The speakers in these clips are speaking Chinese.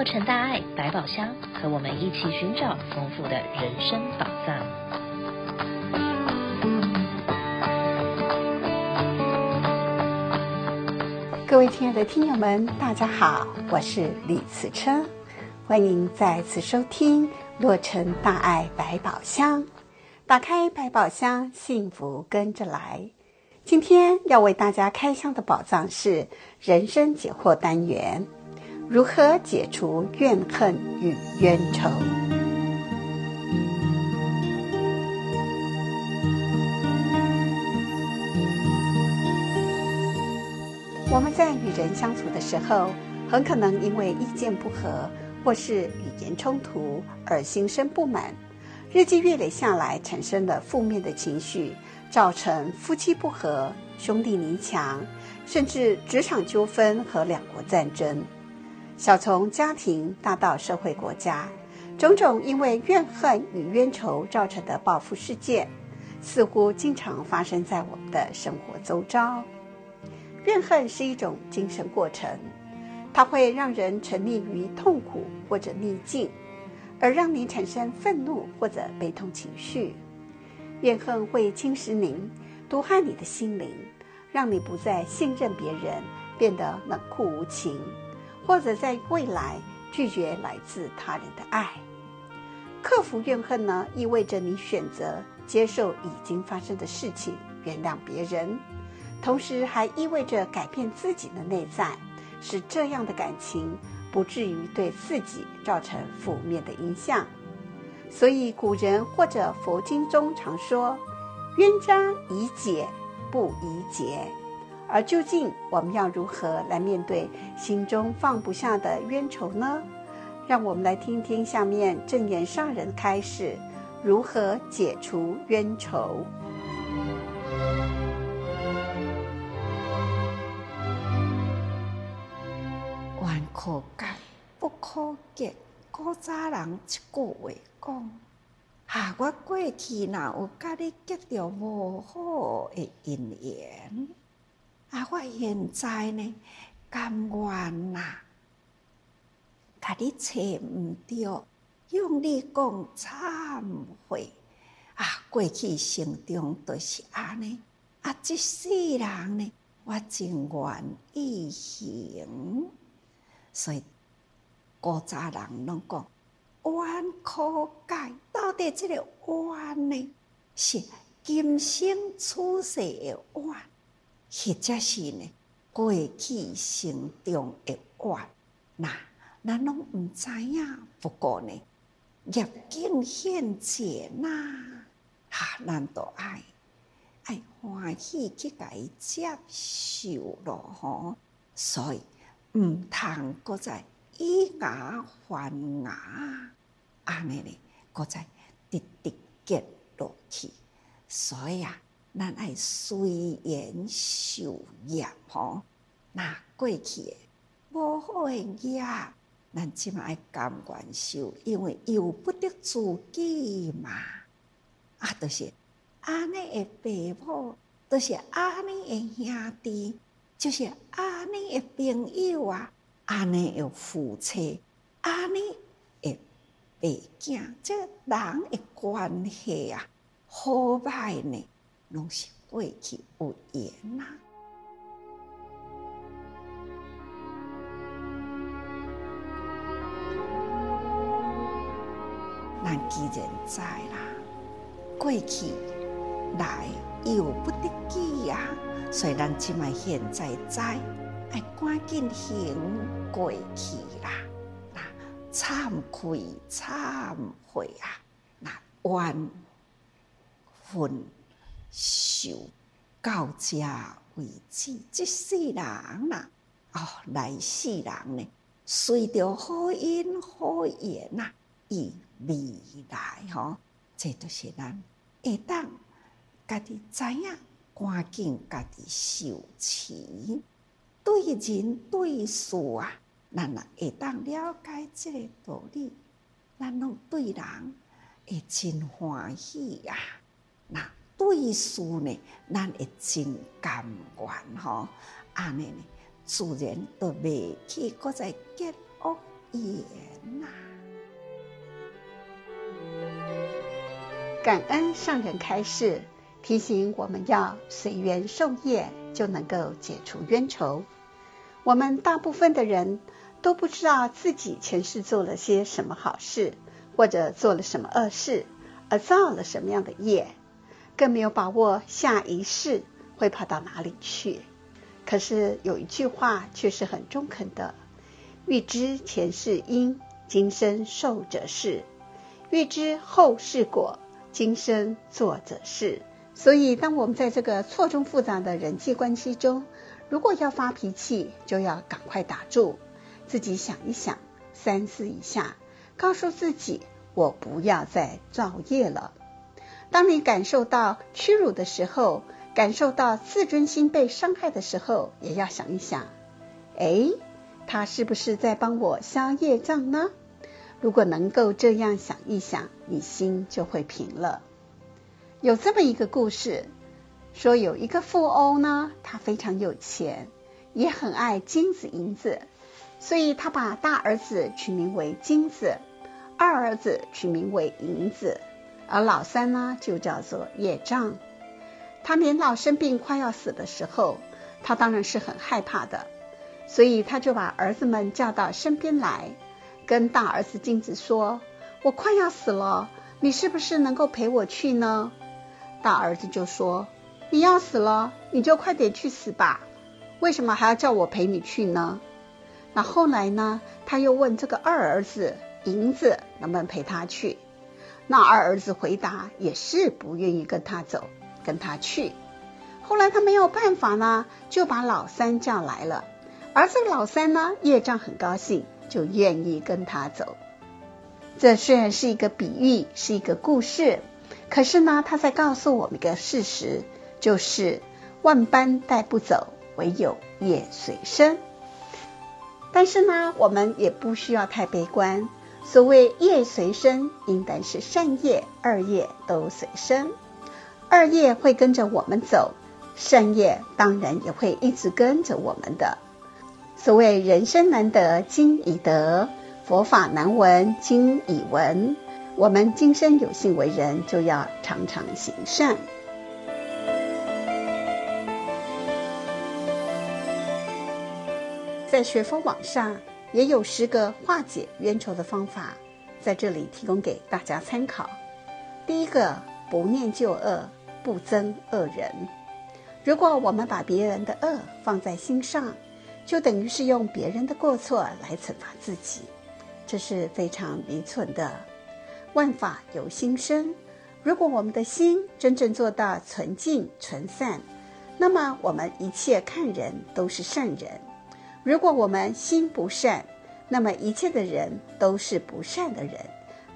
洛城大爱百宝箱，和我们一起寻找丰富的人生宝藏。各位亲爱的听友们，大家好，我是李慈车，欢迎再次收听洛城大爱百宝箱。打开百宝箱，幸福跟着来。今天要为大家开箱的宝藏是人生解惑单元，如何解除怨恨与冤仇？我们在与人相处的时候，很可能因为意见不合或是语言冲突而心生不满，日积月累下来，产生了负面的情绪。造成夫妻不和、兄弟离墙，甚至职场纠纷和两国战争。小从家庭，大到社会国家，种种因为怨恨与冤仇造成的报复事件，似乎经常发生在我们的生活周遭。怨恨是一种精神过程，它会让人沉溺于痛苦或者逆境，而让你产生愤怒或者悲痛情绪。怨恨会侵蚀您，毒害你的心灵，让你不再信任别人，变得冷酷无情，或者在未来拒绝来自他人的爱。克服怨恨呢，意味着你选择接受已经发生的事情，原谅别人，同时还意味着改变自己的内在，使这样的感情不至于对自己造成负面的影响。所以，古人或者佛经中常说：“冤家宜解不宜结。”而究竟我们要如何来面对心中放不下的冤仇呢？让我们来听听下面正言上人开示如何解除冤仇。冤可解，不可结。古早人一句话讲：“啊，我过去若有甲你结着无好的姻缘，啊，我现在呢，甘愿呐，甲你找毋着，向你讲忏悔。啊，过去生中都是安尼，啊，这世人呢，我真愿意行，所以。”古早人拢讲冤可解，到底这个冤呢，是今生出世的冤，或者是呢过去生中的冤？那咱拢毋知影。不过呢，业境现前呐，哈，咱都爱爱欢喜去甲伊接受咯吼。所以毋通搁再。以牙还牙，安尼呢，搁再直直结落去。所以啊，咱爱随缘受业吼。那过去的无好的业，咱即嘛爱甘愿受，因为由不得自己嘛。啊，就是安尼的父母，就是安尼的兄弟，就是安尼的朋友啊。安尼有夫妻，安尼诶白囝，这人诶关系啊，好歹呢，拢是过去有缘呐。咱既然知啦，过去来由不得记呀，所以咱即卖现在知。爱赶紧行过去啦，那忏悔忏悔啊，那冤恨受到这为止。这世人呐，哦，来世人呢，随着好因好缘呐，以未来吼，这都是咱会当家己知影，赶紧家己受持。对人对事啊，咱若会当了解这个道理，咱拢对人会真欢喜啊。那对事呢，咱会真甘愿吼。安尼呢，自然都袂去搁再结恶缘呐。感恩上人开示，提醒我们要随缘受业，就能够解除冤仇。我们大部分的人都不知道自己前世做了些什么好事，或者做了什么恶事，而造了什么样的业，更没有把握下一世会跑到哪里去。可是有一句话却是很中肯的：欲知前世因，今生受者是；欲知后世果，今生做者是。所以，当我们在这个错综复杂的人际关系中，如果要发脾气，就要赶快打住，自己想一想，三思一下，告诉自己：我不要再造业了。当你感受到屈辱的时候，感受到自尊心被伤害的时候，也要想一想：哎，他是不是在帮我消业障呢？如果能够这样想一想，你心就会平了。有这么一个故事，说有一个富翁呢，他非常有钱，也很爱金子银子，所以他把大儿子取名为金子，二儿子取名为银子，而老三呢就叫做业障。他年老生病快要死的时候，他当然是很害怕的，所以他就把儿子们叫到身边来，跟大儿子金子说：“我快要死了，你是不是能够陪我去呢？”大儿子就说：“你要死了，你就快点去死吧，为什么还要叫我陪你去呢？”那后来呢，他又问这个二儿子银子能不能陪他去。那二儿子回答也是不愿意跟他走，跟他去。后来他没有办法呢，就把老三叫来了。而这个老三呢，业障很高兴，就愿意跟他走。这虽然是一个比喻，是一个故事。可是呢，他在告诉我们一个事实，就是万般带不走，唯有业随身。但是呢，我们也不需要太悲观。所谓业随身，应该是善业、恶业都随身。二业会跟着我们走，善业当然也会一直跟着我们的。所谓人生难得今已得，佛法难闻今已闻。我们今生有幸为人，就要常常行善。在学佛网上也有十个化解冤仇的方法，在这里提供给大家参考。第一个，不念旧恶，不憎恶人。如果我们把别人的恶放在心上，就等于是用别人的过错来惩罚自己，这是非常愚蠢的。万法由心生，如果我们的心真正做到纯净纯善，那么我们一切看人都是善人；如果我们心不善，那么一切的人都是不善的人。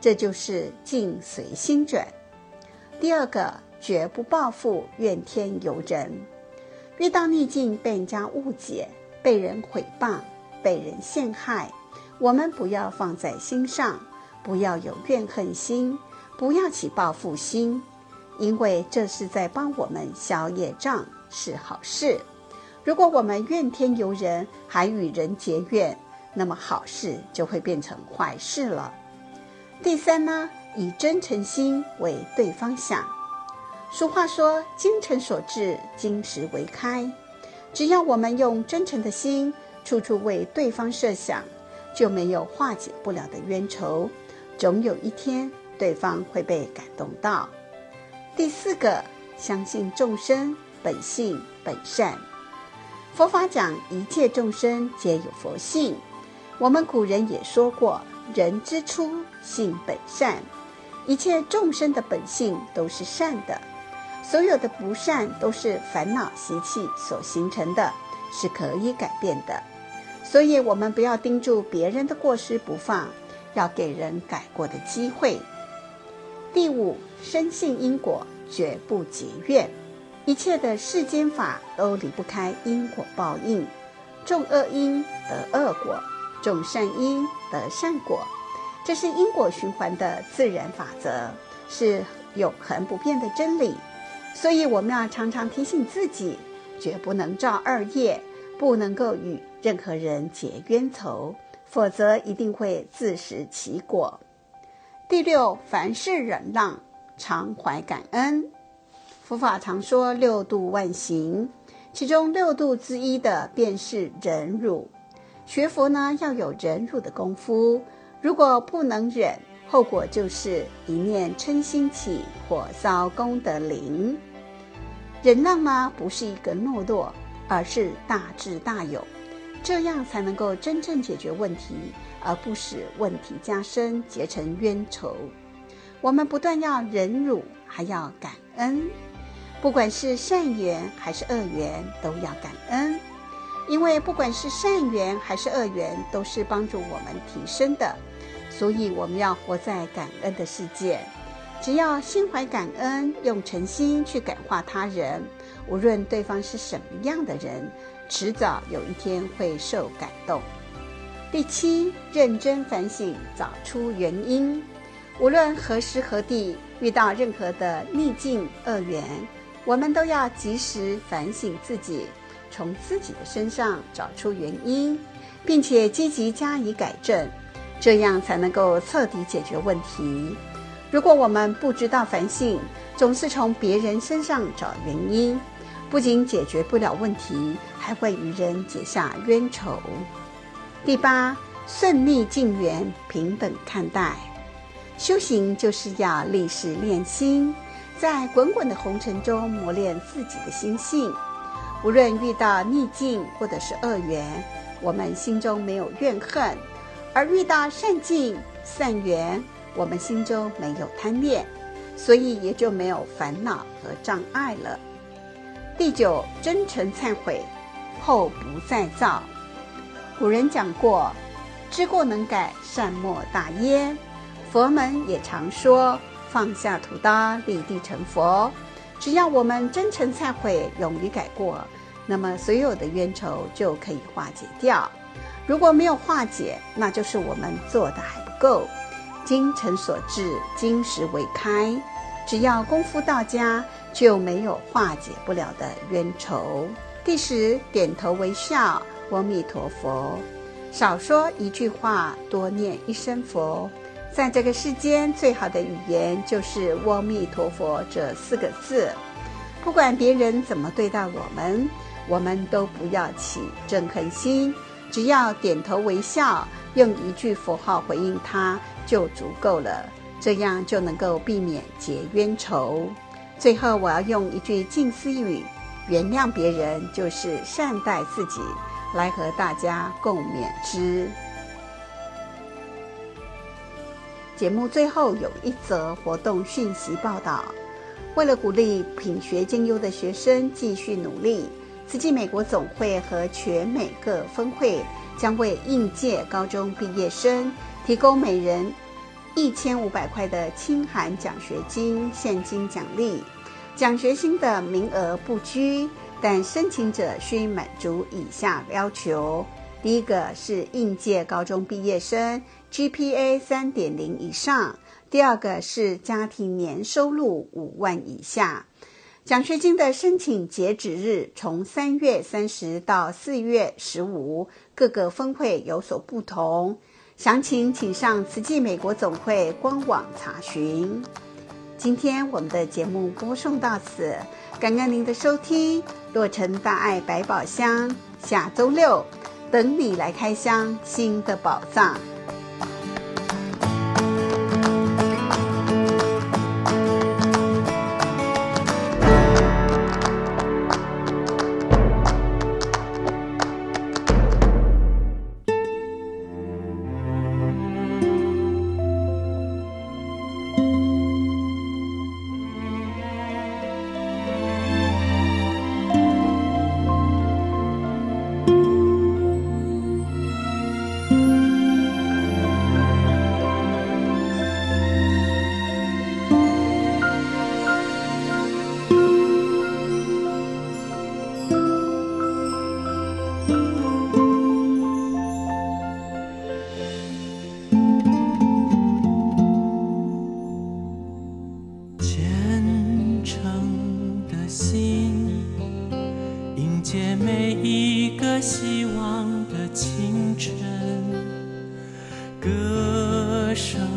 这就是境随心转。第二个，绝不报复，怨天尤人。遇到逆境，被人家误解、被人诽谤、被人陷害，我们不要放在心上。不要有怨恨心，不要起报复心，因为这是在帮我们消业障，是好事。如果我们怨天尤人，还与人结怨，那么好事就会变成坏事了。第三呢，以真诚心为对方想。俗话说：“精诚所至，金石为开。”只要我们用真诚的心，处处为对方设想，就没有化解不了的冤仇。总有一天，对方会被感动到。第四个，相信众生本性本善。佛法讲一切众生皆有佛性。我们古人也说过：“人之初，性本善。”一切众生的本性都是善的，所有的不善都是烦恼习气所形成的，是可以改变的。所以，我们不要盯住别人的过失不放。要给人改过的机会。第五，深信因果，绝不结怨。一切的世间法都离不开因果报应，种恶因得恶果，种善因得善果，这是因果循环的自然法则，是永恒不变的真理。所以我们要常常提醒自己，绝不能造恶业，不能够与任何人结冤仇。否则一定会自食其果。第六，凡事忍让，常怀感恩。佛法常说六度万行，其中六度之一的便是忍辱。学佛呢，要有忍辱的功夫。如果不能忍，后果就是一念嗔心起，火烧功德林。忍让呢？不是一个懦弱，而是大智大勇，这样才能够真正解决问题，而不使问题加深，结成冤仇。我们不但要忍辱，还要感恩。不管是善缘还是恶缘，都要感恩，因为不管是善缘还是恶缘，都是帮助我们提升的。所以我们要活在感恩的世界。只要心怀感恩，用诚心去感化他人，无论对方是什么样的人，迟早有一天会受感动。第七，认真反省，找出原因。无论何时何地，遇到任何的逆境恶缘，我们都要及时反省自己，从自己的身上找出原因，并且积极加以改正，这样才能够彻底解决问题。如果我们不知道反省，总是从别人身上找原因，不仅解决不了问题，还会与人结下冤仇。第八，顺逆境缘平等看待，修行就是要历事练心。在滚滚的红尘中磨练自己的心性，无论遇到逆境或者是恶缘，我们心中没有怨恨；而遇到善境、善缘，我们心中没有贪恋，所以也就没有烦恼和障碍了。第九，真诚忏悔，后不再造。古人讲过：“知过能改，善莫大焉。”佛门也常说。放下屠刀，立地成佛。只要我们真诚忏悔，勇于改过，那么所有的冤仇就可以化解掉。如果没有化解，那就是我们做的还不够。精诚所至，金石为开。只要功夫到家，就没有化解不了的冤仇。第十，点头微笑，阿弥陀佛。少说一句话，多念一声佛。在这个世间，最好的语言就是“阿弥陀佛”这四个字。不管别人怎么对待我们，我们都不要起憎恨心，只要点头微笑，用一句佛号回应他就足够了。这样就能够避免结冤仇。最后，我要用一句静思语：“原谅别人就是善待自己”，来和大家共勉之。节目最后有一则活动讯息报道：为了鼓励品学兼优的学生继续努力，慈济美国总会和全美各分会将为应届高中毕业生提供每人一千五百块的清寒奖学金现金奖励。奖学金的名额不拘，但申请者需满足以下要求：第一个是应届高中毕业生。GPA 三点零以上，第二个是家庭年收入五万以下。奖学金的申请截止日从三月三十到四月十五，各个分会有所不同。详情请上慈济美国总会官网查询。今天我们的节目播送到此，感恩您的收听。洛城大爱百宝箱，下周六等你来开箱新的宝藏。歌声。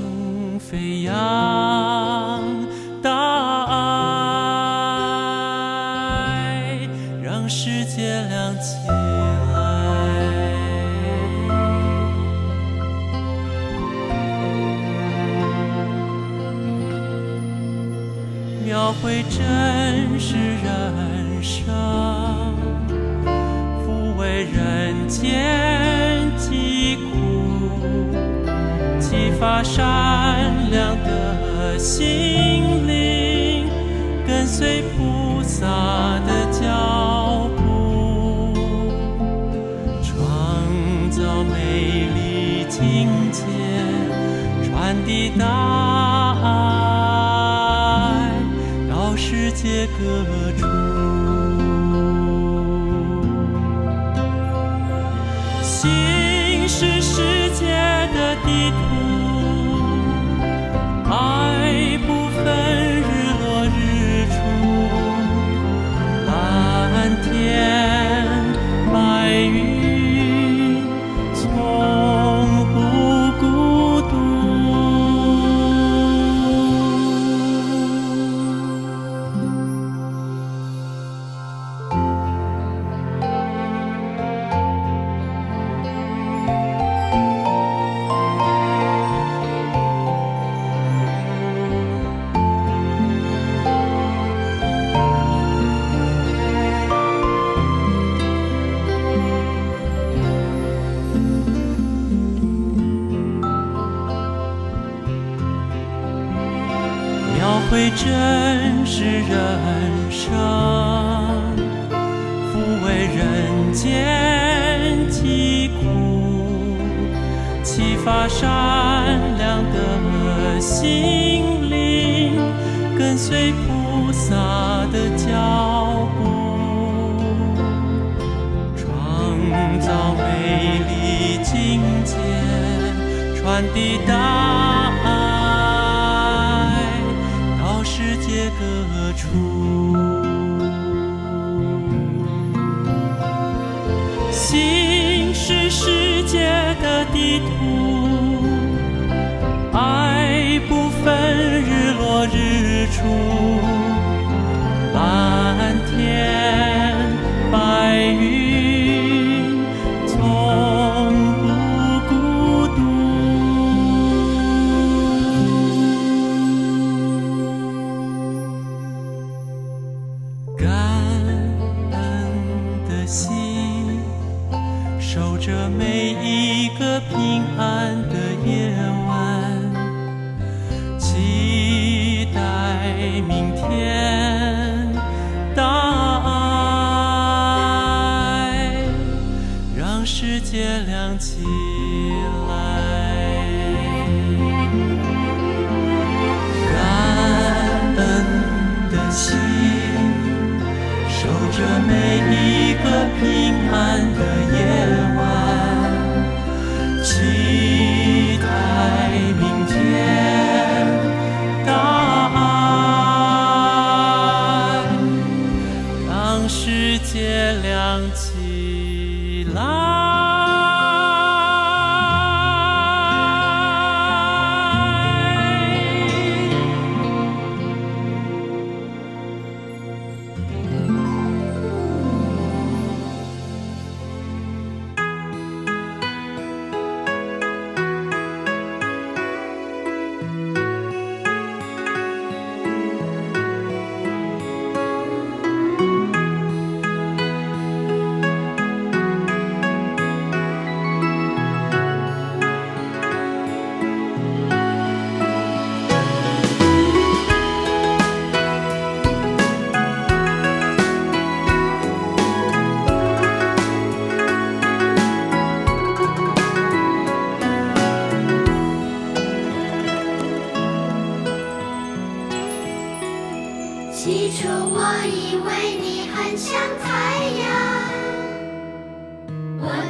发善良的心灵，跟随菩萨的脚步，创造美丽境界，传递大爱到世界各处。心是世界的地图，发善良的心灵，跟随菩萨的脚步，创造美丽境界，传递大爱到世界各处。分。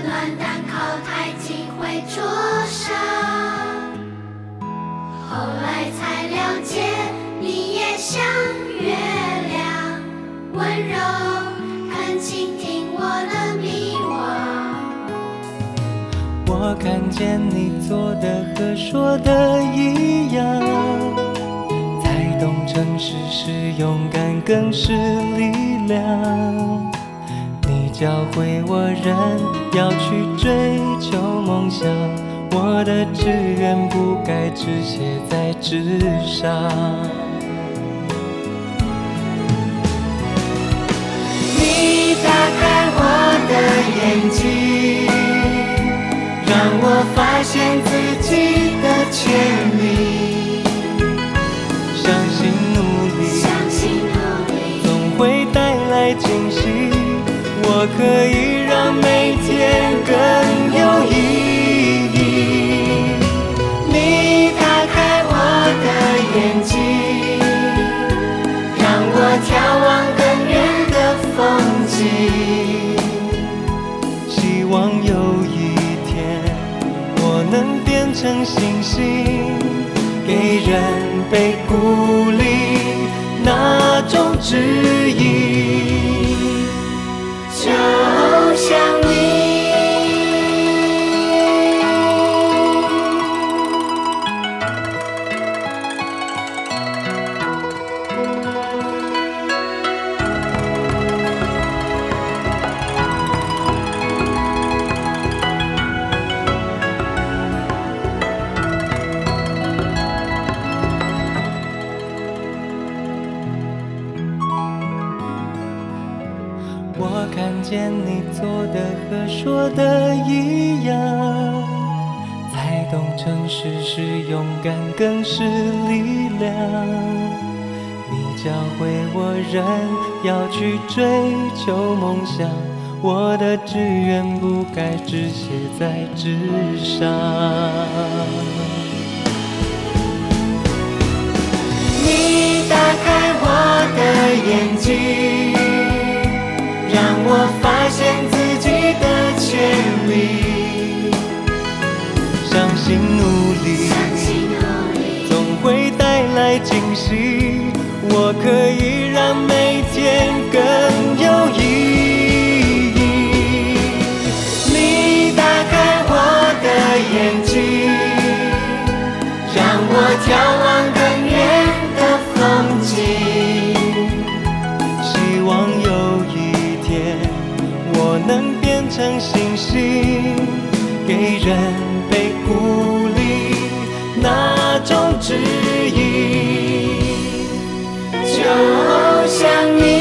暖但靠太近会灼伤。后来才了解，你也像月亮，温柔，肯倾听我的迷惘。我看见你做的和说的一样，才懂诚实是勇敢，更是力量。你教会我人要去追求梦想，我的志愿不该只写在纸上。你打开我的眼睛。让我发现自己的潜力，相信努力，相信努力，总会带来惊喜。我可以让每天更有意义。你打开我的眼睛，让我眺望更远的风景，希望有一天，我能变成星星，给人被鼓励那种指引，像见你做的和说的一样，才懂诚实是勇敢，更是力量。你教会我人要去追求梦想，我的志愿不该只写在纸上。你打开我的眼睛。让我发现自己的潜力，相信努力，相信努力，总会带来惊喜。我可以让每天更有意义。你打开我的眼睛，让我眺望成星星，给人被鼓励那种指引，就像你。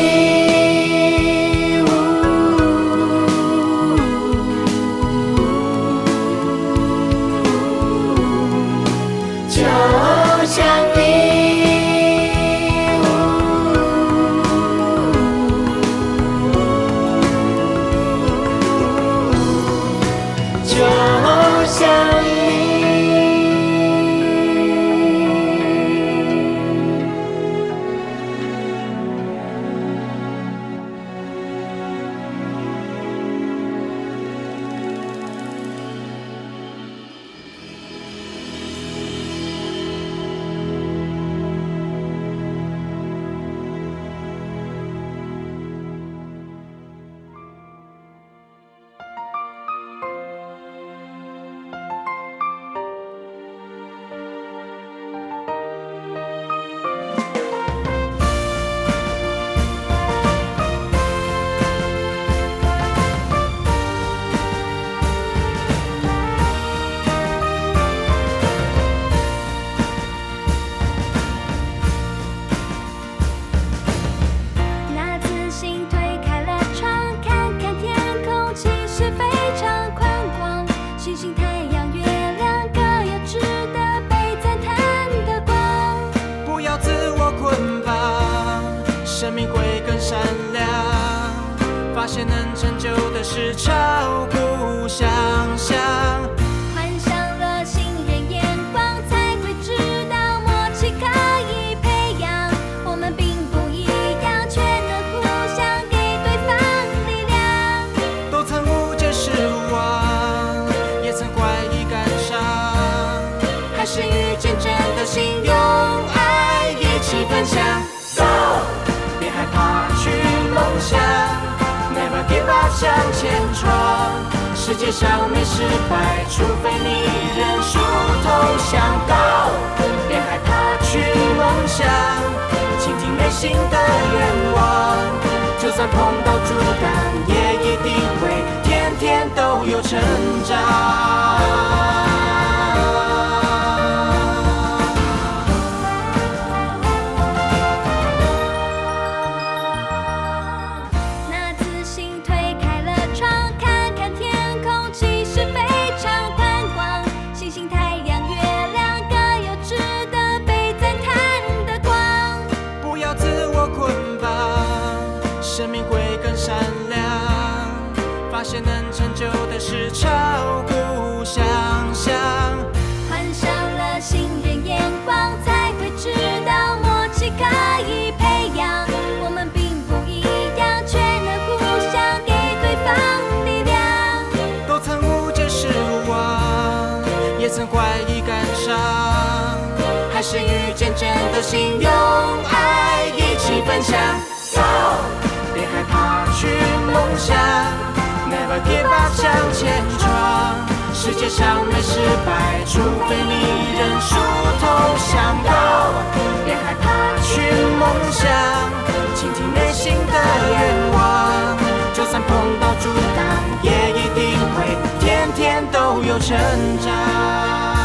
那些能成就的事，超乎想象。界上没失败，除非你认输投降。高，别害怕去梦想，倾听内心的愿望。就算碰到阻挡，也一定会天天都有成长。除非你认输投降。别害怕去梦想，倾听内心的愿望。就算碰到阻挡，也一定会天天都有成长。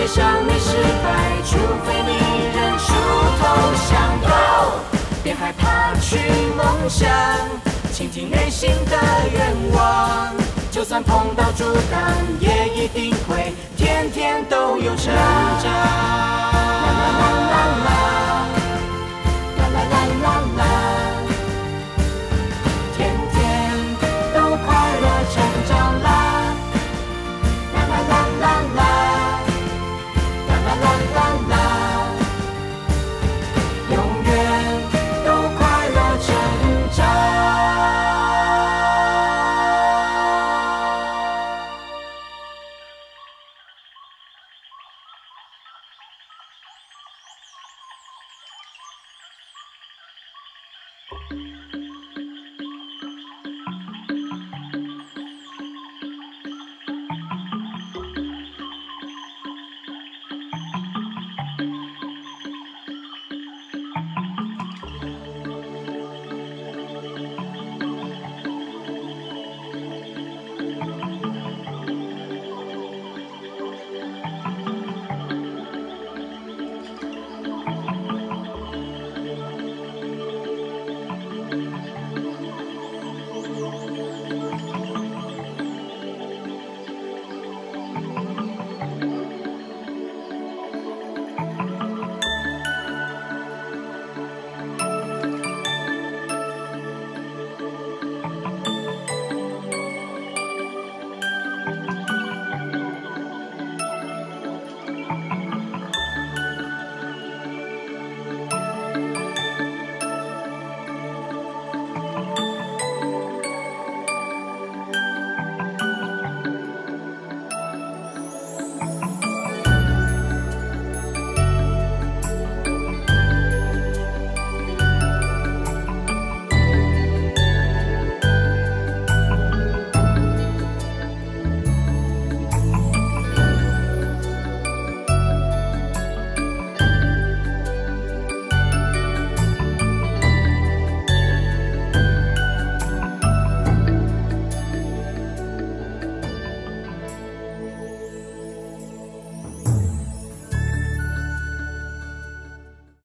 别上你失败，除非你认输投降。走，别害怕去梦想，倾听内心的愿望。就算碰到阻挡，也一定会天天都有成长。啦啦啦啦啦。